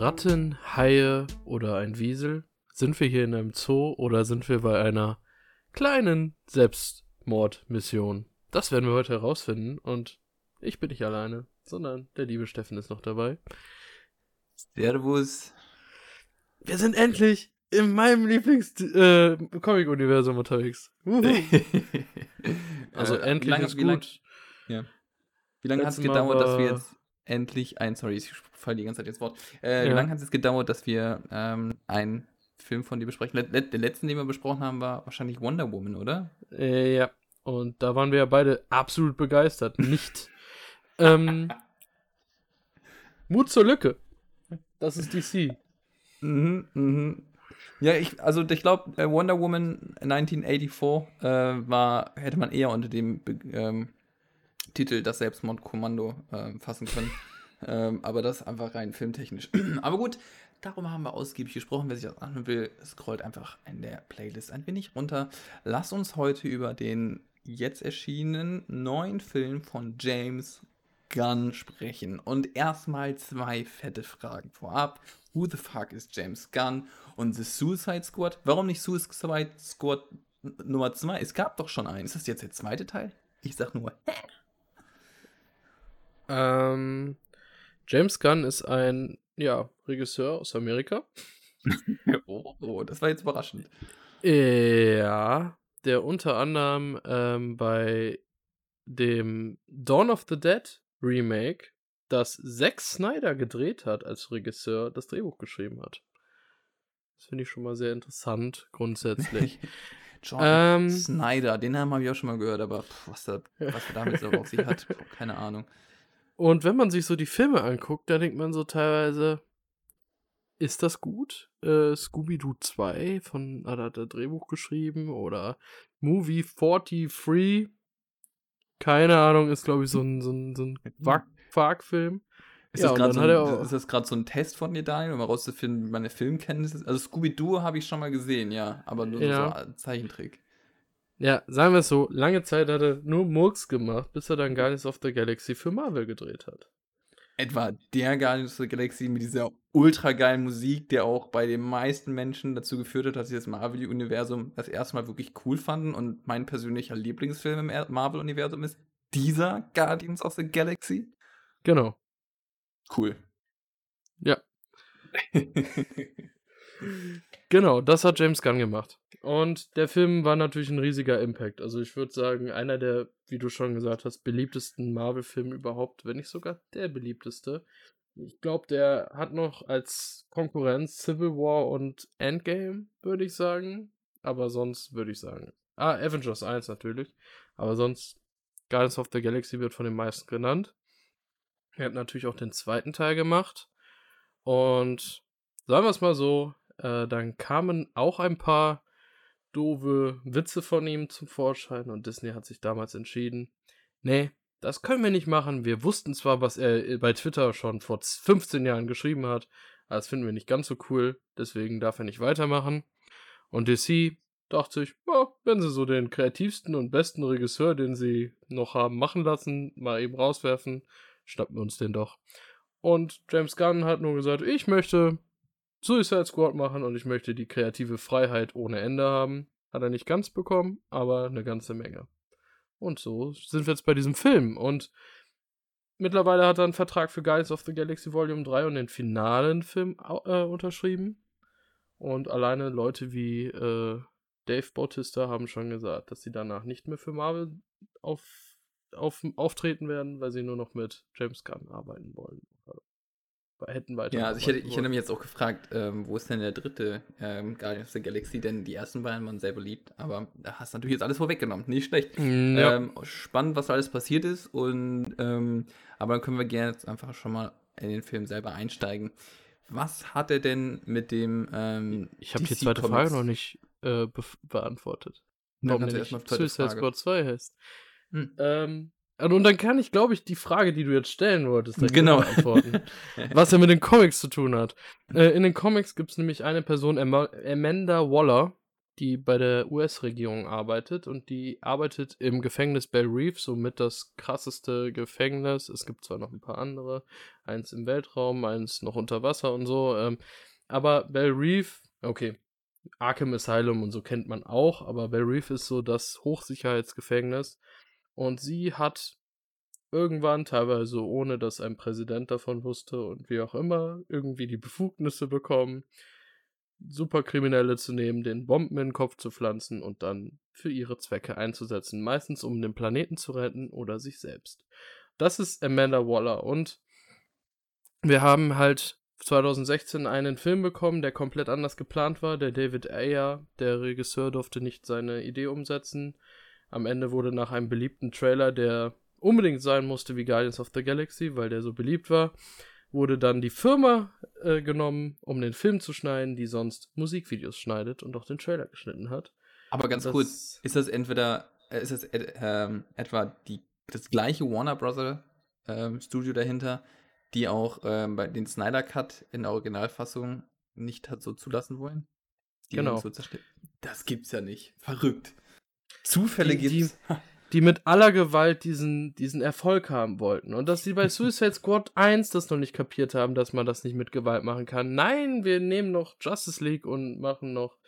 Ratten, Haie oder ein Wiesel? Sind wir hier in einem Zoo oder sind wir bei einer kleinen Selbstmordmission? Das werden wir heute herausfinden und ich bin nicht alleine, sondern der liebe Steffen ist noch dabei. Servus. Wir sind endlich in meinem Lieblings-Comic-Universum äh, unterwegs. also äh, endlich lange, ist gut. Lang, ja. Wie lange hat es gedauert, dass wir jetzt endlich ein, sorry, ich falle die ganze Zeit ins Wort. Äh, ja. Wie lange hat es gedauert, dass wir ähm, einen Film von dir besprechen? Le der letzte, den wir besprochen haben, war wahrscheinlich Wonder Woman, oder? Äh, ja. Und da waren wir ja beide absolut begeistert. Nicht. ähm, Mut zur Lücke. Das ist DC. Mhm, mhm. Ja, ich, also ich glaube, äh, Wonder Woman 1984 äh, war, hätte man eher unter dem ähm, Titel Das Selbstmordkommando äh, fassen können. ähm, aber das einfach rein filmtechnisch. aber gut, darum haben wir ausgiebig gesprochen. Wer sich das anhören will, scrollt einfach in der Playlist ein wenig runter. Lass uns heute über den jetzt erschienenen neuen Film von James Gunn sprechen. Und erstmal zwei fette Fragen vorab. Who the fuck ist James Gunn? Und The Suicide Squad? Warum nicht Suicide Squad Nummer 2? Es gab doch schon einen. Ist das jetzt der zweite Teil? Ich sag nur, hä? Ähm, James Gunn ist ein, ja, Regisseur aus Amerika. oh, oh, das war jetzt überraschend. Ja, der unter anderem ähm, bei dem Dawn of the Dead Remake, das Zack Snyder gedreht hat als Regisseur, das Drehbuch geschrieben hat. Das finde ich schon mal sehr interessant, grundsätzlich. John ähm, Snyder, den Namen habe ich auch schon mal gehört, aber pff, was, da, was er damit so auf sich hat, keine Ahnung. Und wenn man sich so die Filme anguckt, da denkt man so teilweise, ist das gut? Äh, Scooby-Doo 2 von, hat er Drehbuch geschrieben oder Movie 43, keine Ahnung, ist glaube ich so ein, so ein, so ein Quark-Film. Ist, ja, das so ein, ist das gerade so ein Test von dir, Daniel, um herauszufinden, wie meine Filmkenntnisse ist? Also Scooby-Doo habe ich schon mal gesehen, ja, aber nur ja. so ein Zeichentrick. Ja, sagen wir es so, lange Zeit hat er nur Murks gemacht, bis er dann Guardians of the Galaxy für Marvel gedreht hat. Etwa der Guardians of the Galaxy mit dieser ultra geilen Musik, der auch bei den meisten Menschen dazu geführt hat, dass sie das Marvel-Universum das erste Mal wirklich cool fanden und mein persönlicher Lieblingsfilm im Marvel-Universum ist dieser Guardians of the Galaxy. Genau. Cool. Ja. genau, das hat James Gunn gemacht. Und der Film war natürlich ein riesiger Impact. Also ich würde sagen, einer der, wie du schon gesagt hast, beliebtesten Marvel-Filme überhaupt, wenn nicht sogar der beliebteste. Ich glaube, der hat noch als Konkurrenz Civil War und Endgame, würde ich sagen. Aber sonst würde ich sagen. Ah, Avengers 1 natürlich. Aber sonst, Guardians of the Galaxy wird von den meisten genannt. Er hat natürlich auch den zweiten Teil gemacht. Und sagen wir es mal so, äh, dann kamen auch ein paar doofe Witze von ihm zum Vorschein und Disney hat sich damals entschieden, nee, das können wir nicht machen. Wir wussten zwar, was er äh, bei Twitter schon vor 15 Jahren geschrieben hat, aber das finden wir nicht ganz so cool, deswegen darf er nicht weitermachen. Und DC dachte sich, ja, wenn sie so den kreativsten und besten Regisseur, den sie noch haben machen lassen, mal eben rauswerfen, schnappen wir uns den doch. Und James Gunn hat nur gesagt, ich möchte Suicide Squad machen und ich möchte die kreative Freiheit ohne Ende haben. Hat er nicht ganz bekommen, aber eine ganze Menge. Und so sind wir jetzt bei diesem Film. Und mittlerweile hat er einen Vertrag für Guides of the Galaxy Volume 3 und den finalen Film äh, unterschrieben. Und alleine Leute wie äh, Dave Bautista haben schon gesagt, dass sie danach nicht mehr für Marvel auf, auf, auftreten werden, weil sie nur noch mit James Gunn arbeiten wollen hätten weiter. Ja, also ich hätte, ich hätte mich jetzt auch gefragt, ähm, wo ist denn der dritte ähm, Guardians of the Galaxy? Denn die ersten beiden waren sehr beliebt, aber da hast du natürlich jetzt alles vorweggenommen. Nicht schlecht. Mm, ja. Ähm, spannend, was da alles passiert ist. Und ähm, aber dann können wir gerne jetzt einfach schon mal in den Film selber einsteigen. Was hat er denn mit dem ähm, Ich habe die zweite Frage noch nicht äh, be beantwortet. Warum der nicht Suicide Squad 2 heißt. Hm. Ähm, und dann kann ich, glaube ich, die Frage, die du jetzt stellen wolltest, genau. beantworten. was ja mit den Comics zu tun hat. Äh, in den Comics gibt es nämlich eine Person, Amanda Waller, die bei der US-Regierung arbeitet und die arbeitet im Gefängnis Bell Reef, somit das krasseste Gefängnis. Es gibt zwar noch ein paar andere, eins im Weltraum, eins noch unter Wasser und so, ähm, aber Bell Reef, okay, Arkham Asylum und so kennt man auch, aber Bell Reef ist so das Hochsicherheitsgefängnis und sie hat irgendwann, teilweise ohne dass ein Präsident davon wusste und wie auch immer, irgendwie die Befugnisse bekommen, Superkriminelle zu nehmen, den Bomben in den Kopf zu pflanzen und dann für ihre Zwecke einzusetzen, meistens um den Planeten zu retten oder sich selbst. Das ist Amanda Waller und wir haben halt 2016 einen Film bekommen, der komplett anders geplant war. Der David Ayer, der Regisseur, durfte nicht seine Idee umsetzen. Am Ende wurde nach einem beliebten Trailer, der unbedingt sein musste wie Guardians of the Galaxy, weil der so beliebt war, wurde dann die Firma äh, genommen, um den Film zu schneiden, die sonst Musikvideos schneidet und auch den Trailer geschnitten hat. Aber ganz Das- kurz, ist das entweder, äh, ist das äh, ähm, etwa die, das gleiche Warner Brother ähm, Studio dahinter, die auch ähm, bei den Snyder Cut in der Originalfassung nicht hat so zulassen wollen? Die Genau. So das gibt's ja nicht. Verrückt. Zufälle Die- die- gibt's. die mit aller Gewalt diesen, diesen Erfolg haben wollten. Und dass sie bei Suicide Squad 1 das noch nicht kapiert haben, dass man das nicht mit Gewalt machen kann. Nein, wir nehmen noch Justice League und machen noch,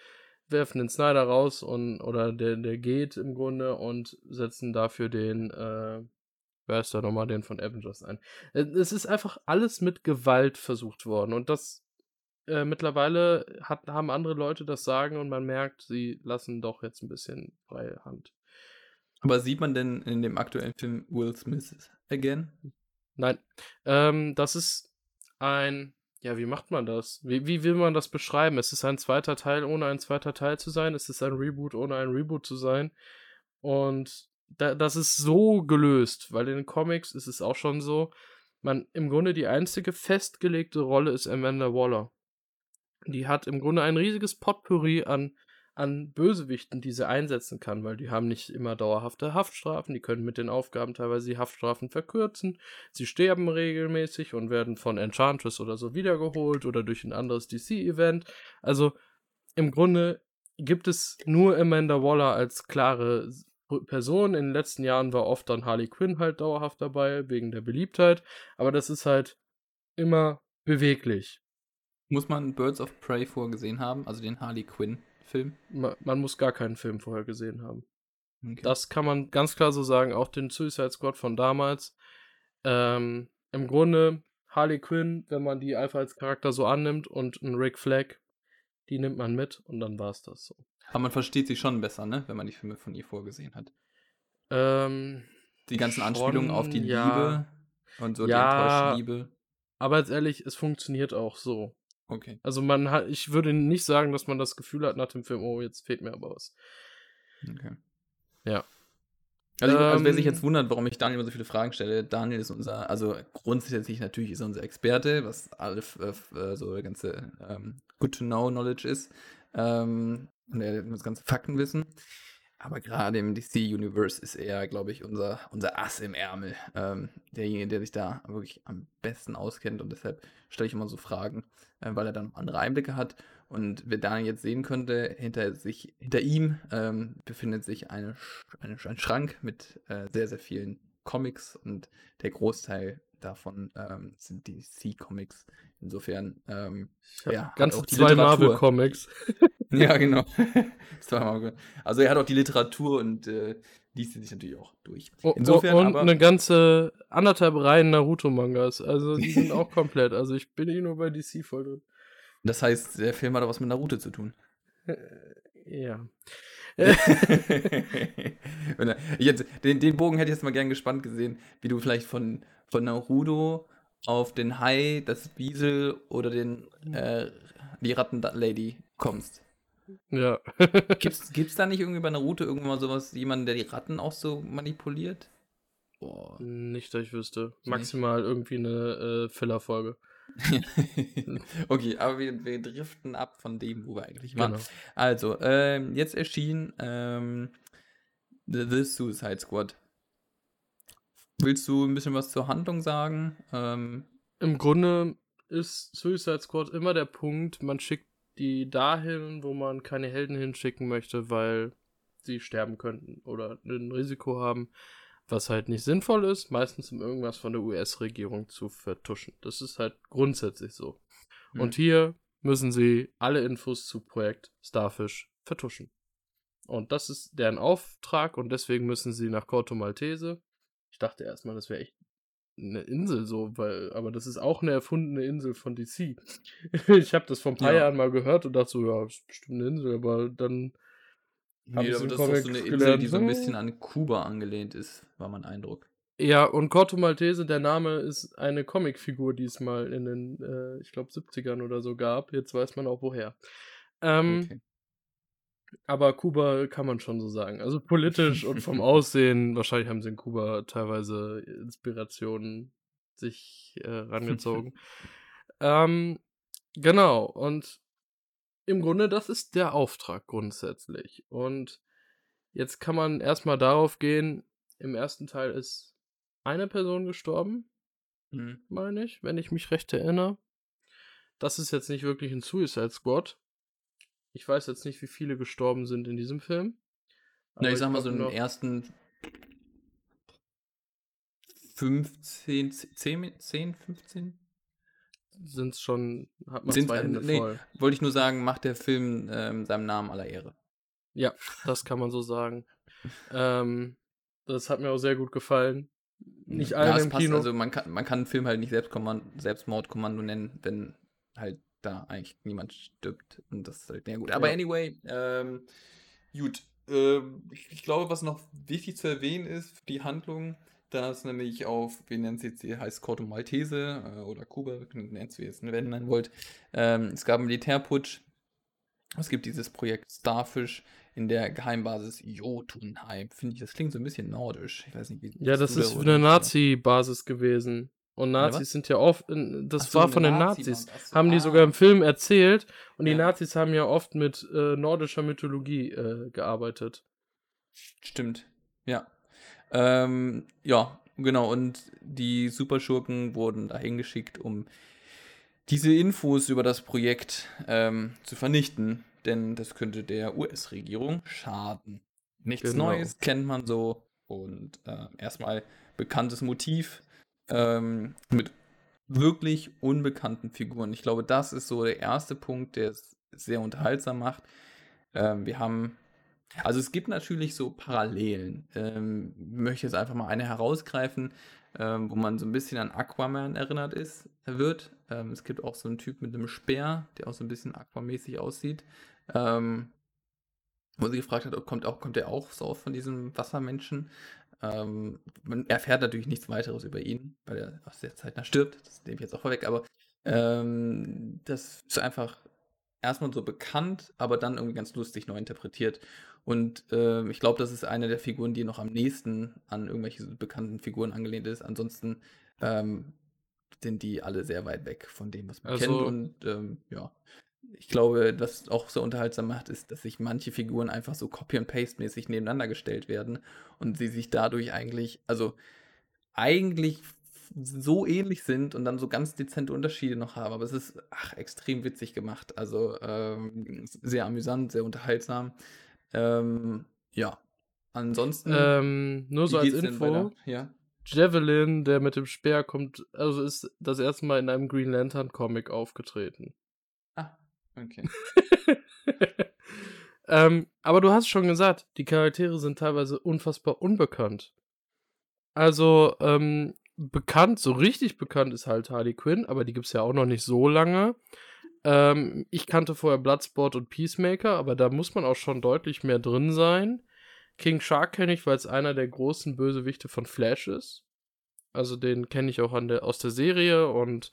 werfen den Snyder raus und, oder der, der geht im Grunde und setzen dafür den, äh, wer ist da nochmal, den von Avengers ein. Äh, Es ist einfach alles mit Gewalt versucht worden und das äh, mittlerweile hat, haben andere Leute das Sagen und man merkt, sie lassen doch jetzt ein bisschen freie Hand. Aber sieht man denn in dem aktuellen Film Will Smith again? Nein. Ähm, das ist ein. Ja, wie macht man das? Wie, wie will man das beschreiben? Es ist ein zweiter Teil, ohne ein zweiter Teil zu sein. Es ist ein Reboot, ohne ein Reboot zu sein. Und da, das ist so gelöst, weil in den Comics ist es auch schon so. Man, im Grunde die einzige festgelegte Rolle ist Amanda Waller. Die hat im Grunde ein riesiges Potpourri an, an Bösewichten, die sie einsetzen kann, weil die haben nicht immer dauerhafte Haftstrafen, die können mit den Aufgaben teilweise die Haftstrafen verkürzen. Sie sterben regelmäßig und werden von Enchantress oder so wiedergeholt oder durch ein anderes DC-Event. Also im Grunde gibt es nur Amanda Waller als klare Person. In den letzten Jahren war oft dann Harley Quinn halt dauerhaft dabei, wegen der Beliebtheit. Aber das ist halt immer beweglich. Muss man Birds of Prey vorgesehen haben, also den Harley Quinn-Film? Ma man muss gar keinen Film vorher gesehen haben. Okay. Das kann man ganz klar so sagen, auch den Suicide Squad von damals. Ähm, Im Grunde Harley Quinn, wenn man die einfach als Charakter so annimmt und einen Rick Flag, die nimmt man mit und dann war es das so. Aber man versteht sie schon besser, ne? Wenn man die Filme von ihr vorgesehen hat. Ähm, Die ganzen Schon, Anspielungen auf die ja. Liebe und so Ja. die enttäuschte Liebe. aber jetzt ehrlich, es funktioniert auch so. Okay. Also man hat, ich würde nicht sagen, dass man das Gefühl hat nach dem Film, oh, jetzt fehlt mir aber was. okay. Ja. Also, ich, also wer sich Ähm, jetzt wundert, warum ich Daniel immer so viele Fragen stelle, Daniel ist unser, also grundsätzlich natürlich ist er unser Experte, was alle f- äh, so ganze ähm, good to know Knowledge ist. Ähm, und er das ganze Faktenwissen. Aber gerade im DC-Universe ist er, glaube ich, unser, unser Ass im Ärmel. Ähm, derjenige, der sich da wirklich am besten auskennt. Und deshalb stelle ich immer so Fragen, äh, weil er dann andere Einblicke hat. Und wer Daniel jetzt sehen könnte, hinter, sich, hinter ihm ähm, befindet sich eine, eine, ein Schrank mit äh, sehr, sehr vielen Comics. Und der Großteil davon ähm, sind DC-Comics. Insofern, ähm, Ja, ganz auch die zwei. Marvel-Comics. ja, genau. Also er hat auch die Literatur und äh, liest sie sich natürlich auch durch. Insofern und aber. eine ganze anderthalb Reihen Naruto-Mangas. Also die sind auch komplett. Also ich bin eh nur bei DC voll drin. Das heißt, der Film hat auch was mit Naruto zu tun. Ja. Jetzt, den, den Bogen hätte ich jetzt mal gern gespannt gesehen, wie du vielleicht von, von Naruto auf den Hai, das Biesel oder den, äh, die Rattenlady kommst. ja. Gibt's, gibt's da nicht irgendwie bei Naruto irgendwann mal sowas, jemanden, der die Ratten auch so manipuliert? Boah. Nicht, dass ich wüsste. Maximal irgendwie eine äh, Filler-Folge. okay, aber wir, wir driften ab von dem, wo wir eigentlich waren. Genau. Also, ähm, jetzt erschien ähm, The, The Suicide Squad. Willst du ein bisschen was zur Handlung sagen? Ähm, Im Grunde ist Suicide Squad immer der Punkt, man schickt die dahin, wo man keine Helden hinschicken möchte, weil sie sterben könnten oder ein Risiko haben, was halt nicht sinnvoll ist, meistens um irgendwas von der US-Regierung zu vertuschen. Das ist halt grundsätzlich so. Mhm. Und hier müssen sie alle Infos zu Projekt Starfish vertuschen. Und das ist deren Auftrag und deswegen müssen sie nach Corto Maltese. Ich dachte erstmal, das wäre echt eine Insel so, weil, aber das ist auch eine erfundene Insel von DC. ich habe das vor ein paar ja. Jahren mal gehört und dachte so, ja, das ist bestimmt eine Insel, aber dann Nee, aber das ist so eine Insel, die so ein bisschen an Kuba angelehnt ist, war mein Eindruck. Ja, und Corto Maltese, der Name ist eine Comicfigur, die es mal in den, äh, ich glaube, 70ern oder so gab. Jetzt weiß man auch woher. Ähm, okay. Aber Kuba kann man schon so sagen. Also politisch und vom Aussehen, wahrscheinlich haben sie in Kuba teilweise Inspirationen sich äh, rangezogen. ähm, genau, und im Grunde, das ist der Auftrag grundsätzlich. Und jetzt kann man erstmal darauf gehen, im ersten Teil ist eine Person gestorben, mhm. meine ich, wenn ich mich recht erinnere. Das ist jetzt nicht wirklich ein Suicide Squad. Ich weiß jetzt nicht, wie viele gestorben sind in diesem Film. Na, ich, ich sag mal so in den ersten 15, 10, 10 15? Sind es schon, hat man sind, zwei Hände nee, voll. Wollte ich nur sagen, macht der Film ähm, seinem Namen aller Ehre. Ja, das kann man so sagen. ähm, das hat mir auch sehr gut gefallen. Nicht allen ja, im passt, Kino. Also man kann, man kann einen Film halt nicht Selbstmordkommando nennen, wenn halt da eigentlich niemand stirbt. Und das ist halt, ja gut. Aber ja. anyway, ähm, gut. Ähm, ich, ich glaube, was noch wichtig zu erwähnen ist, die Handlung, da ist nämlich auf, wie nennt jetzt, die heißt Corto Maltese äh, oder Kuba, nennt ihr es nennen wollt. Ähm, es gab einen Militärputsch. Es gibt dieses Projekt Starfish in der Geheimbasis Jotunheim. Finde ich, das klingt so ein bisschen nordisch. Ich weiß nicht, wie Ja, das ist eine Nazi-Basis gewesen. Und Nazis ja, sind ja oft, das so, war von den Nazi Nazis, so, haben ah. die sogar im Film erzählt. Und ja. die Nazis haben ja oft mit äh, nordischer Mythologie äh, gearbeitet. Stimmt, ja. Ähm, ja, genau. Und die Superschurken wurden dahin geschickt, um diese Infos über das Projekt ähm, zu vernichten, denn das könnte der US-Regierung schaden. Nichts genau. Neues kennt man so und äh, erstmal bekanntes Motiv ähm, mit wirklich unbekannten Figuren. Ich glaube, das ist so der erste Punkt, der es sehr unterhaltsam macht. Ähm, wir haben also es gibt natürlich so Parallelen. Ähm, möchte jetzt einfach mal eine herausgreifen, ähm, wo man so ein bisschen an Aquaman erinnert ist, wird. Ähm, es gibt auch so einen Typ mit einem Speer, der auch so ein bisschen aquamäßig aussieht. Ähm, wo sie gefragt hat, kommt, auch, kommt er auch so von diesem Wassermenschen. Ähm, man erfährt natürlich nichts weiteres über ihn, weil er aus der Zeit nach stirbt. Das nehme ich jetzt auch vorweg, aber ähm, das ist einfach erstmal so bekannt, aber dann irgendwie ganz lustig neu interpretiert. Und äh, ich glaube, das ist eine der Figuren, die noch am nächsten an irgendwelche bekannten Figuren angelehnt ist. Ansonsten ähm, sind die alle sehr weit weg von dem, was man also, kennt. Und ähm, ja, ich glaube, was auch so unterhaltsam macht, ist, dass sich manche Figuren einfach so Copy- and Paste-mäßig nebeneinander gestellt werden und sie sich dadurch eigentlich, also eigentlich so ähnlich sind und dann so ganz dezente Unterschiede noch haben. Aber es ist ach, extrem witzig gemacht. Also ähm, sehr amüsant, sehr unterhaltsam. Ähm, ja. Ansonsten. Ähm, nur so als Info. Ja. Javelin, der mit dem Speer kommt, also ist das erste Mal in einem Green Lantern Comic aufgetreten. Ah, okay. ähm, aber du hast schon gesagt, die Charaktere sind teilweise unfassbar unbekannt. Also, ähm, bekannt, so richtig bekannt ist halt Harley Quinn, aber die gibt es ja auch noch nicht so lange. Ähm, ich kannte vorher Bloodsport und Peacemaker, aber da muss man auch schon deutlich mehr drin sein. King Shark kenne ich, weil es einer der großen Bösewichte von Flash ist. Also den kenne ich auch der, aus der Serie und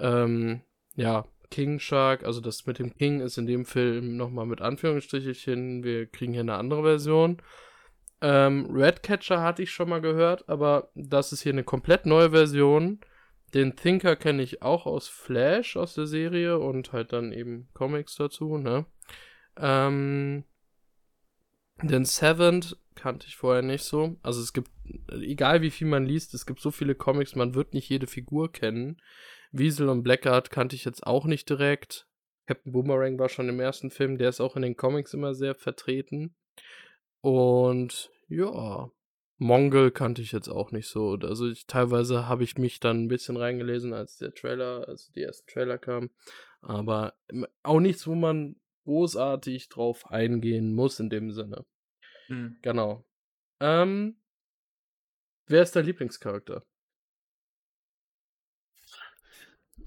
ähm, ja, King Shark, also das mit dem King ist in dem Film nochmal mit Anführungsstrichelchen, wir kriegen hier eine andere Version. Ähm, Redcatcher hatte ich schon mal gehört, aber das ist hier eine komplett neue Version. Den Thinker kenne ich auch aus Flash, aus der Serie und halt dann eben Comics dazu, ne? Ähm, den Seventh kannte ich vorher nicht so. Also es gibt, egal wie viel man liest, es gibt so viele Comics, man wird nicht jede Figur kennen. Wiesel und Blackguard kannte ich jetzt auch nicht direkt. Captain Boomerang war schon im ersten Film, der ist auch in den Comics immer sehr vertreten. Und ja, Mongol kannte ich jetzt auch nicht so. Also ich, teilweise habe ich mich dann ein bisschen reingelesen, als der Trailer, also die ersten Trailer kamen. Aber auch nichts, wo man großartig drauf eingehen muss in dem Sinne. Mhm. Genau. Ähm, wer ist dein Lieblingscharakter?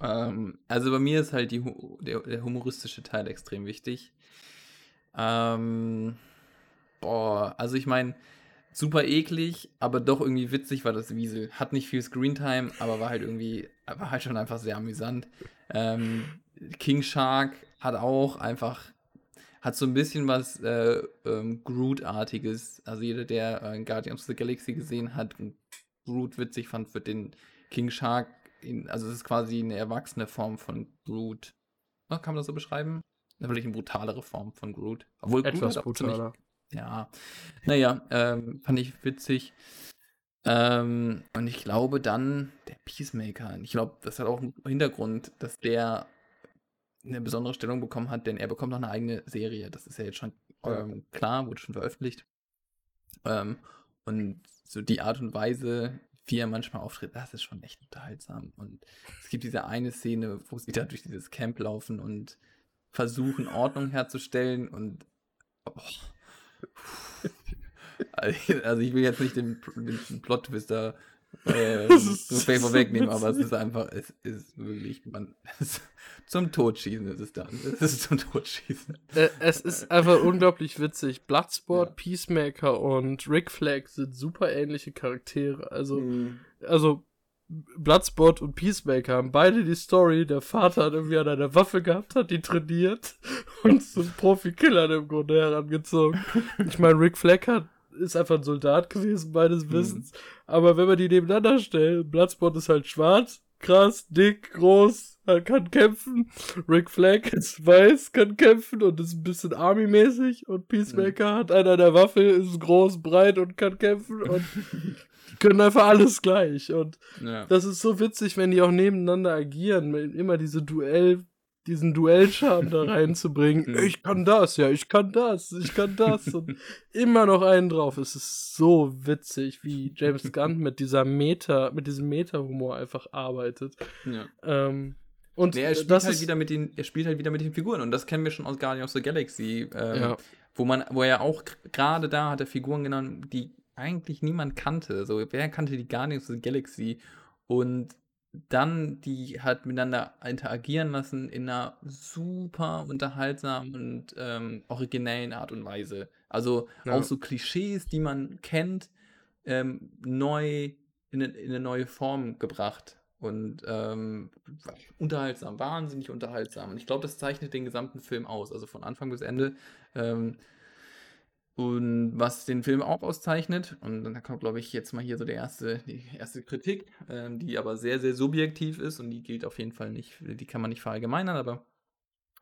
Ähm, also bei mir ist halt die, der, der humoristische Teil extrem wichtig. Ähm, boah, also ich meine, super eklig, aber doch irgendwie witzig war das Wiesel. Hat nicht viel Screentime, aber war halt irgendwie, war halt schon einfach sehr amüsant. Ähm, King Shark hat auch einfach, hat so ein bisschen was äh, ähm, Groot-artiges. Also jeder, der äh, Guardians of the Galaxy gesehen hat und Groot witzig fand, wird den King Shark, in, also es ist quasi eine erwachsene Form von Groot. Kann man das so beschreiben? Natürlich eine brutalere Form von Groot. Obwohl Etwas Groot brutaler. Ja, naja, ähm, fand ich witzig. Ähm, und ich glaube dann, der Peacemaker, ich glaube, das hat auch einen Hintergrund, dass der eine besondere Stellung bekommen hat, denn er bekommt noch eine eigene Serie. Das ist ja jetzt schon ähm, klar, wurde schon veröffentlicht. Ähm, und so die Art und Weise, wie er manchmal auftritt, das ist schon echt unterhaltsam. Und es gibt diese eine Szene, wo sie da durch dieses Camp laufen und versuchen, Ordnung herzustellen und oh, also ich will jetzt nicht den, den Plot-Twister äh, vorwegnehmen, aber es ist einfach, es ist wirklich, man, es, zum Totschießen ist es dann. Es ist zum Totschießen. Äh, es ist einfach unglaublich witzig. Bloodsport, ja. Peacemaker und Rick Flag sind super ähnliche Charaktere. Also, mhm. also Bloodsport und Peacemaker haben beide die Story, der Vater hat irgendwie an einer Waffe gehabt, hat die trainiert und zum Profi-Killer im Grunde herangezogen. Ich meine, Rick Flag hat, ist einfach ein Soldat gewesen, meines mhm. Wissens. Mhm. Aber wenn man die nebeneinander stellt, Bloodsport ist halt schwarz, krass, dick, groß, kann kämpfen. Rick Flag ist weiß, kann kämpfen und ist ein bisschen Army-mäßig. Und Peacemaker mhm. hat einer der Waffe, ist groß, breit und kann kämpfen. Und können einfach alles gleich. Und ja. das ist so witzig, wenn die auch nebeneinander agieren, immer diese Duell, diesen Duellscham da reinzubringen. Mhm. Ich kann das, ja, ich kann das, ich kann das. Und immer noch einen drauf. Es ist so witzig, wie James Gunn mit dieser Meta, mit diesem Meta-Humor einfach arbeitet. Ja. Ähm, und nee, er spielt halt ist, wieder mit den, er spielt halt wieder mit den Figuren und das kennen wir schon aus Guardians of the Galaxy, ähm, ja. wo man, wo er auch gerade da hat er Figuren genannt, die eigentlich niemand kannte. So, wer kannte die Guardians of the Galaxy? Und dann die halt miteinander interagieren lassen in einer super unterhaltsamen und ähm, originellen Art und Weise. Also ja. auch so Klischees, die man kennt, ähm, neu in eine, in eine, neue Form gebracht. Und ähm, unterhaltsam, wahnsinnig unterhaltsam. Und ich glaube, das zeichnet den gesamten Film aus, also von Anfang bis Ende. Und was den Film auch auszeichnet, und dann kommt, glaube ich, jetzt mal hier so der erste, die erste Kritik, äh, die aber sehr, sehr subjektiv ist und die gilt auf jeden Fall nicht, die kann man nicht verallgemeinern, aber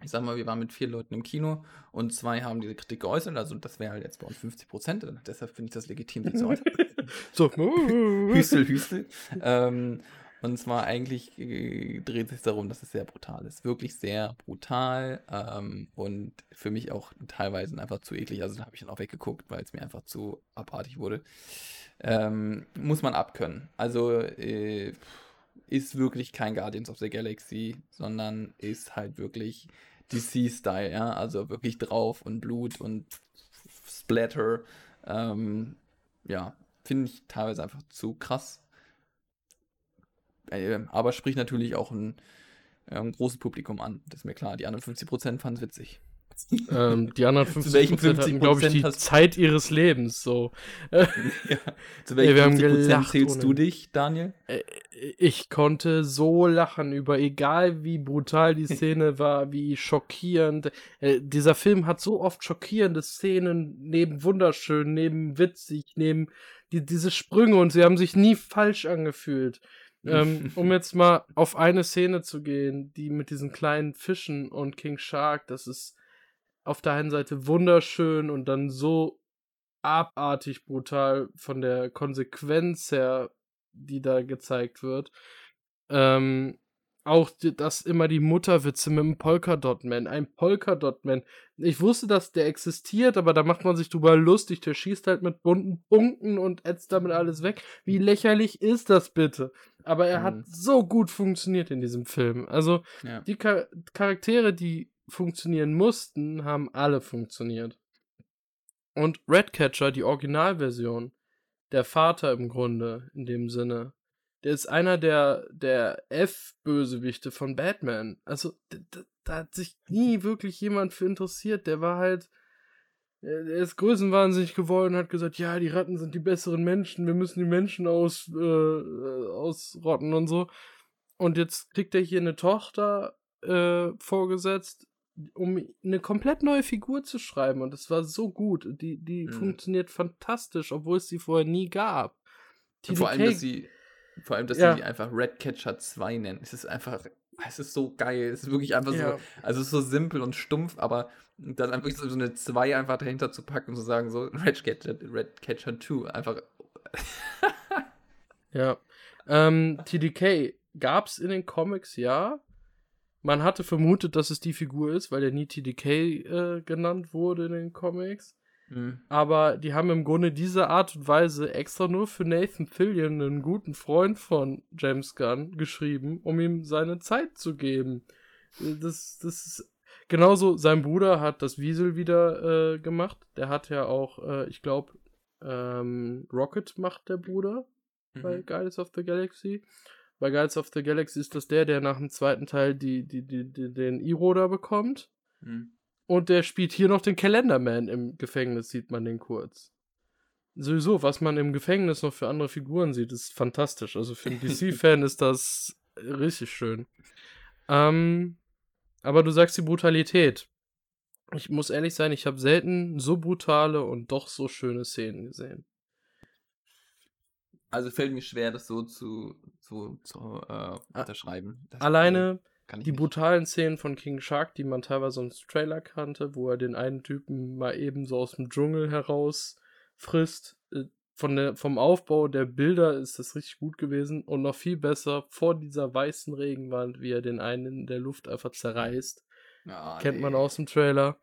ich sag mal, wir waren mit vier Leuten im Kino und zwei haben diese Kritik geäußert, also das wäre halt jetzt bei uns 50 Prozent, deshalb finde ich das legitim, die zu äußern. so, Hüstel, Hüstel. ähm, und zwar eigentlich äh, dreht sich darum, dass es sehr brutal ist. Wirklich sehr brutal ähm, und für mich auch teilweise einfach zu eklig. Also da habe ich dann auch weggeguckt, weil es mir einfach zu abartig wurde. Ähm, muss man abkönnen. Also äh, ist wirklich kein Guardians of the Galaxy, sondern ist halt wirklich DC-Style, ja. Also wirklich drauf und Blut und Splatter. Ähm, ja, finde ich teilweise einfach zu krass äh, aber spricht natürlich auch ein, äh, ein großes Publikum an. Das ist mir klar. Die anderen 50% fanden es witzig. ähm, die anderen 50 Prozent hatten, glaube ich, die Zeit ihres Lebens. So. ja. Zu welchen Ey, 50 Prozent zählst du dich, Daniel? Äh, ich konnte so lachen über, egal wie brutal die Szene war, wie schockierend. Äh, dieser Film hat so oft schockierende Szenen, neben wunderschön, neben witzig, neben die, diese Sprünge und sie haben sich nie falsch angefühlt ähm, um jetzt mal auf eine Szene zu gehen, die mit diesen kleinen Fischen und King Shark, das ist auf der einen Seite wunderschön und dann so abartig brutal von der Konsequenz her, die da gezeigt wird. Ähm, auch, dass immer die Mutterwitze mit dem Polkadot-Man. Ein Polkadot-Man. Ich wusste, dass der existiert, aber da macht man sich drüber lustig. Der schießt halt mit bunten Punkten und ätzt damit alles weg. Wie lächerlich ist das bitte? Aber er mhm. hat so gut funktioniert in diesem Film. Also, ja. die Char Charaktere, die funktionieren mussten, haben alle funktioniert. Und Redcatcher, die Originalversion, der Vater im Grunde, in dem Sinne, der ist einer der, der F-Bösewichte von Batman. Also, da, da, hat sich nie wirklich jemand für interessiert. Der war halt, er ist größenwahnsinnig geworden und hat gesagt, ja, die Ratten sind die besseren Menschen, wir müssen die Menschen aus, äh, ausrotten und so. Und jetzt kriegt er hier eine Tochter äh, vorgesetzt, um eine komplett neue Figur zu schreiben. Und das war so gut. Die, die mhm. funktioniert fantastisch, obwohl es sie vorher nie gab. Vor allem, dass sie vor allem, dass ja. sie die einfach Redcatcher 2 nennen. Es ist einfach, es ist so geil. Es ist wirklich einfach ja. so, also es ist so simpel und stumpf, aber dann einfach so eine 2 einfach dahinter zu packen und zu sagen, so Redcatcher, Redcatcher 2, einfach. ja. Ähm, TDK gab es in den Comics, ja. Man hatte vermutet, dass es die Figur ist, weil der nie TDK äh, genannt wurde in den Comics. Mhm. Aber die haben im Grunde diese Art und Weise extra nur für Nathan Fillion, einen guten Freund von James Gunn, geschrieben, um ihm seine Zeit zu geben. Das, das ist genauso. Sein Bruder hat das Wiesel wieder äh, gemacht. Der hat ja auch, äh, ich glaube, ähm, Rocket macht der Bruder mhm. bei Guardians of the Galaxy. Bei Guardians of the Galaxy ist das der, der nach dem zweiten Teil die, die, die, die den E-Roder da bekommt. Mhm. Und der spielt hier noch den Calendarman im Gefängnis, sieht man den kurz. Sowieso, was man im Gefängnis noch für andere Figuren sieht, ist fantastisch. Also für einen DC-Fan ist das richtig schön. Ähm, aber du sagst die Brutalität. Ich muss ehrlich sein, ich habe selten so brutale und doch so schöne Szenen gesehen. Also fällt mir schwer, das so zu, zu, zu äh, unterschreiben. Das Alleine die nicht. brutalen Szenen von King Shark, die man teilweise im Trailer kannte, wo er den einen Typen mal eben so aus dem Dschungel heraus frisst. Äh, von der, vom Aufbau der Bilder ist das richtig gut gewesen und noch viel besser vor dieser weißen Regenwand, wie er den einen in der Luft einfach zerreißt. Oh, Kennt nee. man aus dem Trailer.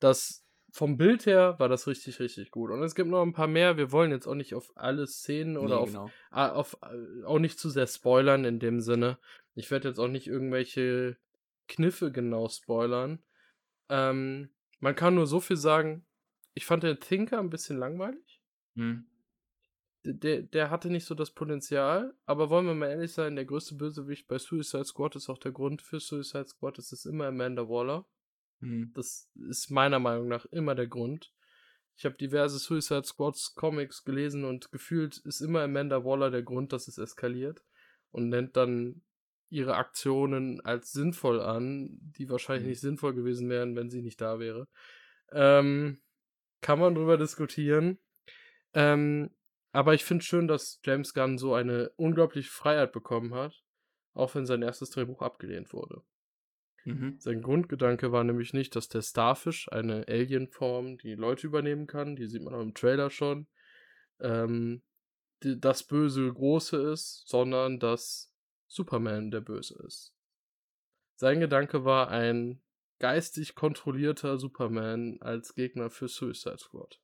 Das vom Bild her war das richtig, richtig gut. Und es gibt noch ein paar mehr. Wir wollen jetzt auch nicht auf alle Szenen oder nee, auf, genau. auf, äh, auch nicht zu sehr spoilern in dem Sinne. Ich werde jetzt auch nicht irgendwelche Kniffe genau spoilern. Ähm, man kann nur so viel sagen, ich fand den Thinker ein bisschen langweilig. Hm. Der, der hatte nicht so das Potenzial, aber wollen wir mal ehrlich sein, der größte Bösewicht bei Suicide Squad ist auch der Grund für Suicide Squad, es ist immer Amanda Waller. Hm. Das ist meiner Meinung nach immer der Grund. Ich habe diverse Suicide Squads Comics gelesen und gefühlt ist immer Amanda Waller der Grund, dass es eskaliert und nennt dann ihre Aktionen als sinnvoll an, die wahrscheinlich mhm. nicht sinnvoll gewesen wären, wenn sie nicht da wäre. Ähm, kann man drüber diskutieren. Ähm, aber ich finde schön, dass James Gunn so eine unglaubliche Freiheit bekommen hat, auch wenn sein erstes Drehbuch abgelehnt wurde. Mhm. Sein Grundgedanke war nämlich nicht, dass der Starfish, eine Alienform, die Leute übernehmen kann, die sieht man auch im Trailer schon, ähm, die, das böse Große ist, sondern dass Superman der Böse ist. Sein Gedanke war ein geistig kontrollierter Superman als Gegner für Suicide Squad.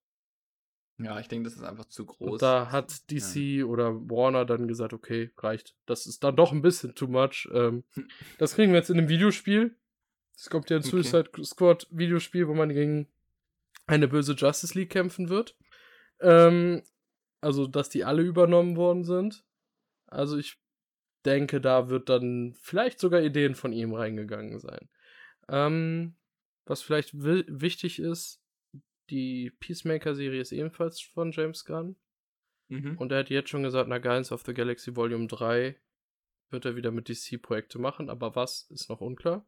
Ja, ich denke, das ist einfach zu groß. Und da hat DC ja. oder Warner dann gesagt, okay, reicht. Das ist dann doch ein bisschen too much. Ähm, das kriegen wir jetzt in einem Videospiel. Es kommt ja ein okay. Suicide Squad Videospiel, wo man gegen eine böse Justice League kämpfen wird. Ähm, also, dass die alle übernommen worden sind. Also, ich denke, da wird dann vielleicht sogar Ideen von ihm reingegangen sein. Ähm, was vielleicht wichtig ist, die Peacemaker-Serie ist ebenfalls von James Gunn. Mhm. Und er hat jetzt schon gesagt, na Guardians of the Galaxy Volume 3 wird er wieder mit DC-Projekte machen, aber was ist noch unklar.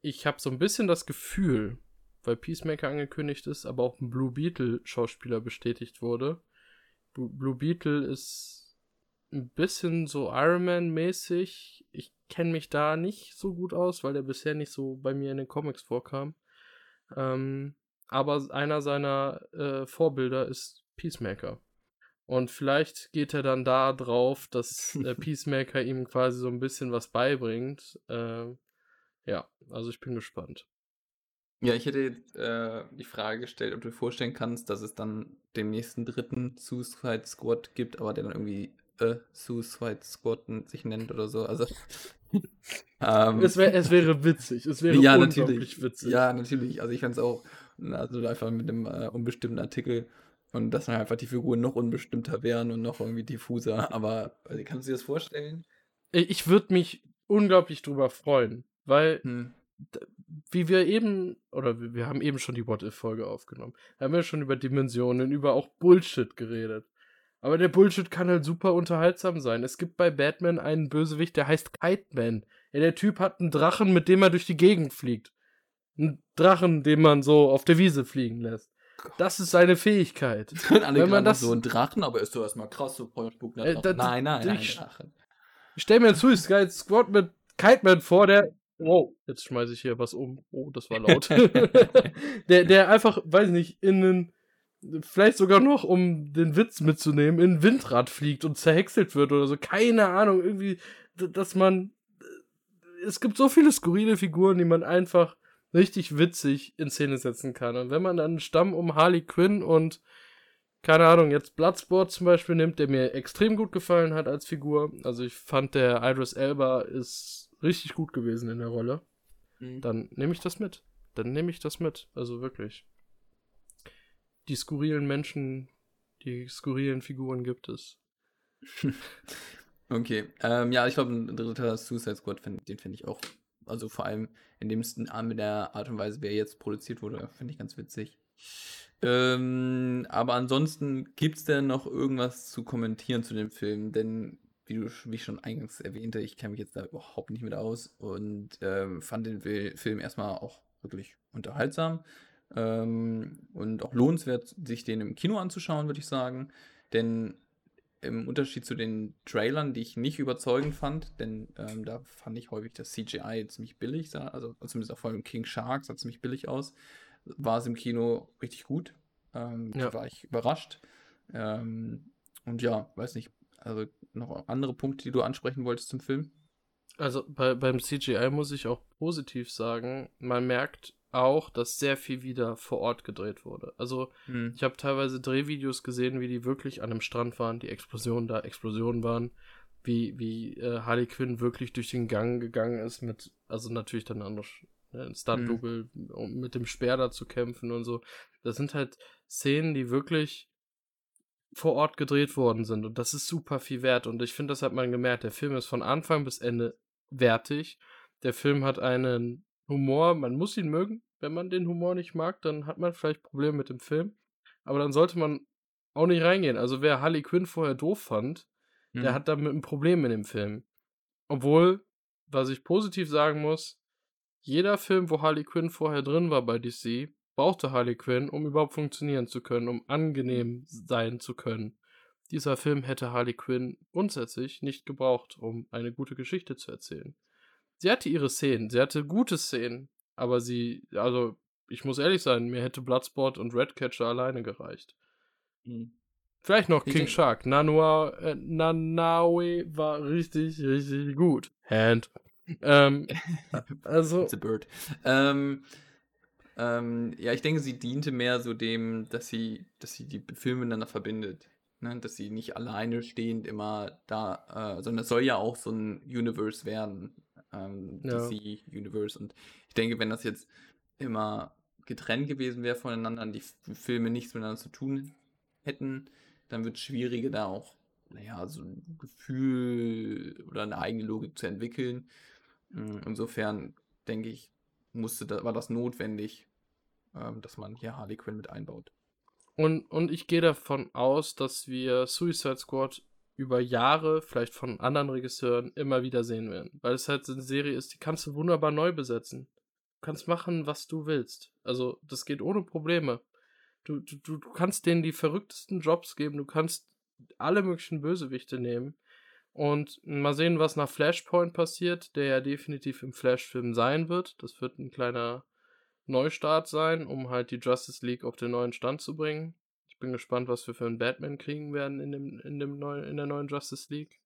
Ich habe so ein bisschen das Gefühl, weil Peacemaker angekündigt ist, aber auch ein Blue Beetle-Schauspieler bestätigt wurde. Blue Beetle ist ein bisschen so Iron Man-mäßig. Ich kenne mich da nicht so gut aus, weil der bisher nicht so bei mir in den Comics vorkam. Ähm, aber einer seiner äh, Vorbilder ist Peacemaker. Und vielleicht geht er dann da drauf, dass äh, Peacemaker ihm quasi so ein bisschen was beibringt. Äh, ja, also ich bin gespannt. Ja, ich hätte äh, die Frage gestellt, ob du dir vorstellen kannst, dass es dann den nächsten dritten Suicide Squad gibt, aber der dann irgendwie äh, Suicide Squad sich nennt oder so. Also ähm, es, wär, es wäre witzig. Es wäre ja, natürlich. witzig. Ja, natürlich. Also ich fände es auch, also einfach mit einem äh, unbestimmten Artikel und dass dann einfach die Figuren noch unbestimmter wären und noch irgendwie diffuser. Aber also, kannst du dir das vorstellen? Ich würde mich unglaublich drüber freuen, weil hm wie wir eben, oder wir haben eben schon die What-If-Folge aufgenommen, da haben wir schon über Dimensionen, über auch Bullshit geredet. Aber der Bullshit kann halt super unterhaltsam sein. Es gibt bei Batman einen Bösewicht, der heißt Kite Man. Ja, der Typ hat einen Drachen, mit dem er durch die Gegend fliegt. Einen Drachen, den man so auf der Wiese fliegen lässt. Das ist seine Fähigkeit. Alle Wenn man das so ein Drachen, aber ist doch erstmal krass, so voll äh, Nein, nein, nein, ich, Drachen. Ich stell mir einen Suicide Squad mit Kite Man vor, der Oh, jetzt schmeiße ich hier was um. Oh, das war laut. der, der einfach, weiß nicht, in einen, vielleicht sogar noch, um den Witz mitzunehmen, in ein Windrad fliegt und zerhäckselt wird oder so. Keine Ahnung, irgendwie, dass man. Es gibt so viele skurrile Figuren, die man einfach richtig witzig in Szene setzen kann. Und wenn man dann einen Stamm um Harley Quinn und keine Ahnung, jetzt Bloodsport zum Beispiel nimmt, der mir extrem gut gefallen hat als Figur. Also ich fand der Idris Elba ist richtig gut gewesen in der Rolle. Mhm. Dann nehme ich das mit. Dann nehme ich das mit. Also wirklich. Die skurrilen Menschen, die skurrilen Figuren gibt es. okay. Ähm, ja, ich glaube, ein dritter Suicide Squad, den finde ich auch. Also vor allem in dem mit der Art und Weise, wie er jetzt produziert wurde, finde ich ganz witzig. Ähm, aber ansonsten gibt es denn noch irgendwas zu kommentieren zu dem Film? Denn wie du wie ich schon eingangs erwähnte, ich kenne mich jetzt da überhaupt nicht mit aus und ähm, fand den Film erstmal auch wirklich unterhaltsam ähm, und auch lohnenswert, sich den im Kino anzuschauen, würde ich sagen. Denn im Unterschied zu den Trailern, die ich nicht überzeugend fand, denn ähm, da fand ich häufig das CGI ziemlich billig, sah, also zumindest auch vor allem King Shark sah ziemlich billig aus, war es im Kino richtig gut. Ähm, ja. Da war ich überrascht. Ähm, und ja, weiß nicht, also noch andere Punkte, die du ansprechen wolltest zum Film? Also bei, beim CGI muss ich auch positiv sagen, man merkt auch, dass sehr viel wieder vor Ort gedreht wurde. Also hm. ich habe teilweise Drehvideos gesehen, wie die wirklich an einem Strand waren, die Explosionen da Explosionen waren, wie, wie äh, Harley Quinn wirklich durch den Gang gegangen ist mit, also natürlich dann noch ne, Stunt-Double, hm. um mit dem Speer da zu kämpfen und so. Das sind halt Szenen, die wirklich vor Ort gedreht worden sind. Und das ist super viel wert. Und ich finde, das hat man gemerkt. Der Film ist von Anfang bis Ende wertig. Der Film hat einen Humor, man muss ihn mögen. Wenn man den Humor nicht mag, dann hat man vielleicht Probleme mit dem Film. Aber dann sollte man auch nicht reingehen. Also wer Harley Quinn vorher doof fand, mhm. der hat damit ein Problem in dem Film. Obwohl, was ich positiv sagen muss, jeder Film, wo Harley Quinn vorher drin war bei DC, brauchte Harley Quinn, um überhaupt funktionieren zu können, um angenehm sein zu können. Dieser Film hätte Harley Quinn grundsätzlich nicht gebraucht, um eine gute Geschichte zu erzählen. Sie hatte ihre Szenen, sie hatte gute Szenen, aber sie, also ich muss ehrlich sein, mir hätte Bloodsport und Redcatcher alleine gereicht. Mhm. Vielleicht noch King Shark. Nanua, äh, Nanawe war richtig, richtig gut. Hand. Ähm, also. It's a bird. Ähm, ähm, ja, ich denke, sie diente mehr so dem, dass sie, dass sie die Filme miteinander verbindet. Ne? Dass sie nicht alleine stehend immer da, äh, sondern es soll ja auch so ein Universe werden. Ähm, ja. DC Universe. Und ich denke, wenn das jetzt immer getrennt gewesen wäre voneinander, die Filme nichts miteinander zu tun hätten, dann wird es schwieriger, da auch, naja, so ein Gefühl oder eine eigene Logik zu entwickeln. Hm, insofern denke ich, musste da, war das notwendig, ähm, dass man hier Harley Quinn mit einbaut. Und, und ich gehe davon aus, dass wir Suicide Squad über Jahre, vielleicht von anderen Regisseuren, immer wieder sehen werden. Weil es halt eine Serie ist, die kannst du wunderbar neu besetzen. Du kannst machen, was du willst. Also, das geht ohne Probleme. Du, du, du kannst denen die verrücktesten Jobs geben, du kannst alle möglichen Bösewichte nehmen. Und mal sehen, was nach Flashpoint passiert, der ja definitiv im Flash-Film sein wird. Das wird ein kleiner Neustart sein, um halt die Justice League auf den neuen Stand zu bringen. Bin gespannt, was wir für einen Batman kriegen werden in, dem, in, dem neuen, in der neuen Justice League.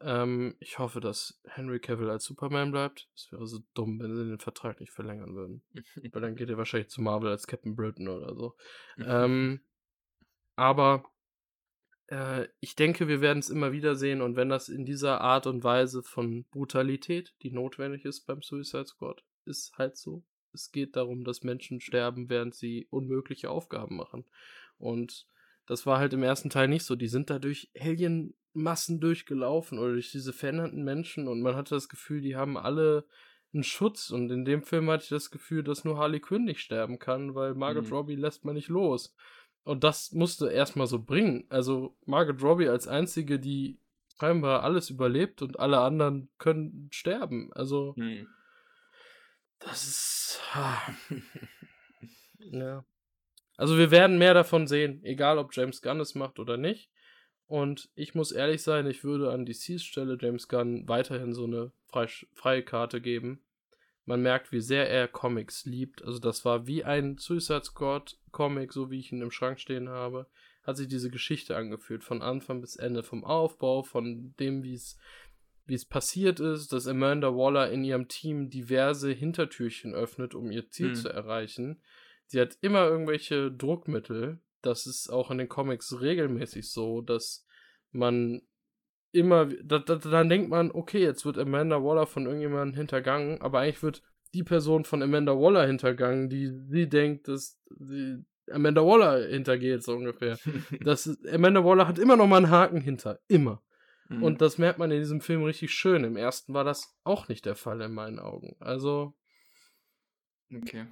Ähm, ich hoffe, dass Henry Cavill als Superman bleibt. Es wäre so dumm, wenn sie den Vertrag nicht verlängern würden. Weil dann geht er wahrscheinlich zu Marvel als Captain Britain oder so. ähm, aber äh, ich denke, wir werden es immer wieder sehen und wenn das in dieser Art und Weise von Brutalität, die notwendig ist beim Suicide Squad, ist halt so. Es geht darum, dass Menschen sterben, während sie unmögliche Aufgaben machen. Und das war halt im ersten Teil nicht so. Die sind da durch Alienmassen durchgelaufen oder durch diese veränderten Menschen und man hatte das Gefühl, die haben alle einen Schutz. Und in dem Film hatte ich das Gefühl, dass nur Harley Quinn nicht sterben kann, weil Margot mhm. Robbie lässt man nicht los. Und das musste erstmal so bringen. Also Margot Robbie als einzige, die scheinbar alles überlebt und alle anderen können sterben. Also mhm. das ist. ja. Also wir werden mehr davon sehen, egal ob James Gunn es macht oder nicht. Und ich muss ehrlich sein, ich würde an DCs Stelle James Gunn weiterhin so eine freie Karte geben man merkt, wie sehr er Comics liebt. Also das war wie ein Suicide Squad Comic, so wie ich ihn im Schrank stehen habe, hat sich diese Geschichte angefühlt, von Anfang bis Ende, vom Aufbau, von dem, wie es wie es passiert ist, dass Amanda Waller in ihrem Team diverse Hintertürchen öffnet, um ihr Ziel hm. zu erreichen. Sie hat immer irgendwelche Druckmittel. Das ist auch in den Comics regelmäßig so, dass man immer, da, da, dann denkt man, okay, jetzt wird Amanda Waller von irgendjemandem hintergangen, aber eigentlich wird die Person von Amanda Waller hintergangen, die sie denkt, dass sie Amanda Waller hintergeht, so ungefähr. das ist, Amanda Waller hat immer noch mal einen Haken hinter. Immer. Mhm. Und das merkt man in diesem Film richtig schön. Im ersten war das auch nicht der Fall in meinen Augen. Also. Okay.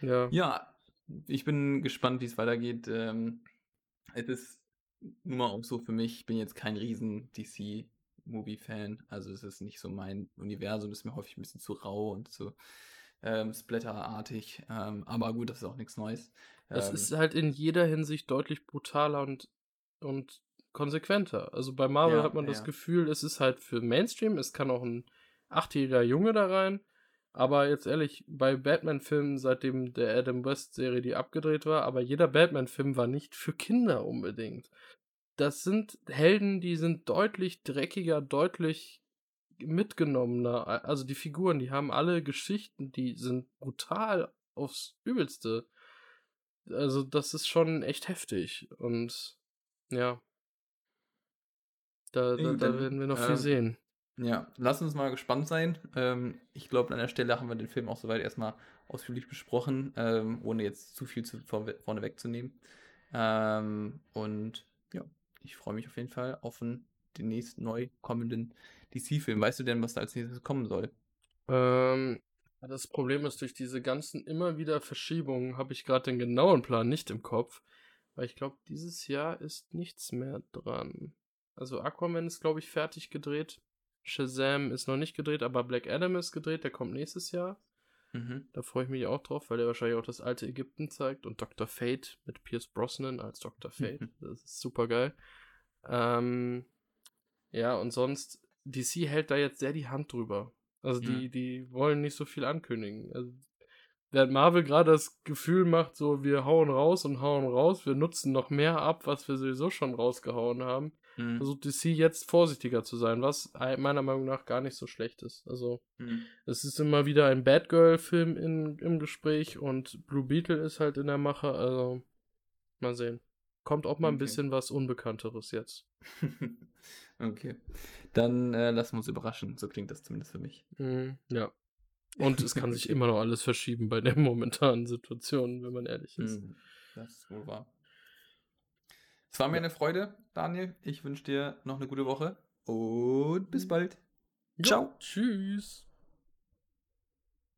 Ja. Ja, ich bin gespannt, wie es weitergeht. Ähm, es ist nur mal auch so für mich, ich bin jetzt kein riesen DC-Movie-Fan. Also es ist nicht so mein Universum, ist mir häufig ein bisschen zu rau und zu ähm, splatterartig. Ähm, aber gut, das ist auch nichts Neues. Es ähm, ist halt in jeder Hinsicht deutlich brutaler und, und konsequenter. Also bei Marvel ja, hat man ja. das Gefühl, es ist halt für Mainstream, es kann auch ein achtjähriger Junge da rein. Aber jetzt ehrlich, bei Batman-Filmen, seitdem der Adam West-Serie, die abgedreht war, aber jeder Batman-Film war nicht für Kinder unbedingt. Das sind Helden, die sind deutlich dreckiger, deutlich mitgenommener. Also die Figuren, die haben alle Geschichten, die sind brutal aufs Übelste. Also das ist schon echt heftig. Und ja. Da, da, da werden wir noch viel ähm, sehen. Ja, lass uns mal gespannt sein. Ähm, ich glaube, an der Stelle haben wir den Film auch soweit erstmal ausführlich besprochen, ähm, ohne jetzt zu viel zu, vor, vorne wegzunehmen. Ähm, und ja, ich freue mich auf jeden Fall auf den, den nächsten neu kommenden DC-Film. Weißt du denn, was da als nächstes kommen soll? Ähm, das Problem ist, durch diese ganzen immer wieder Verschiebungen habe ich gerade den genauen Plan nicht im Kopf. Weil ich glaube, dieses Jahr ist nichts mehr dran. Also Aquaman ist, glaube ich, fertig gedreht. Shazam ist noch nicht gedreht, aber Black Adam ist gedreht, der kommt nächstes Jahr. Mhm. Da freue ich mich auch drauf, weil der wahrscheinlich auch das alte Ägypten zeigt und Dr. Fate mit Pierce Brosnan als Dr. Fate. Mhm. Das ist super geil. Ähm, ja, und sonst, DC hält da jetzt sehr die Hand drüber. Also die, mhm. die wollen nicht so viel ankündigen. Also, während Marvel gerade das Gefühl macht, so wir hauen raus und hauen raus, wir nutzen noch mehr ab, was wir sowieso schon rausgehauen haben, mhm. versucht DC jetzt vorsichtiger zu sein, was meiner Meinung nach gar nicht so schlecht ist. Also, mhm. es ist immer wieder ein Batgirl-Film im Gespräch und Blue Beetle ist halt in der Mache, also mal sehen. Kommt auch mal ein bisschen was Unbekannteres jetzt. okay. Dann äh, lassen wir uns überraschen. So klingt das zumindest für mich. Mhm, ja. Und es kann sich immer noch alles verschieben bei der momentanen Situation, wenn man ehrlich ist. Mhm. Das ist wohl wahr. Es war mir eine Freude, Daniel. Ich wünsche dir noch eine gute Woche und bis bald. Ciao. Tschüss.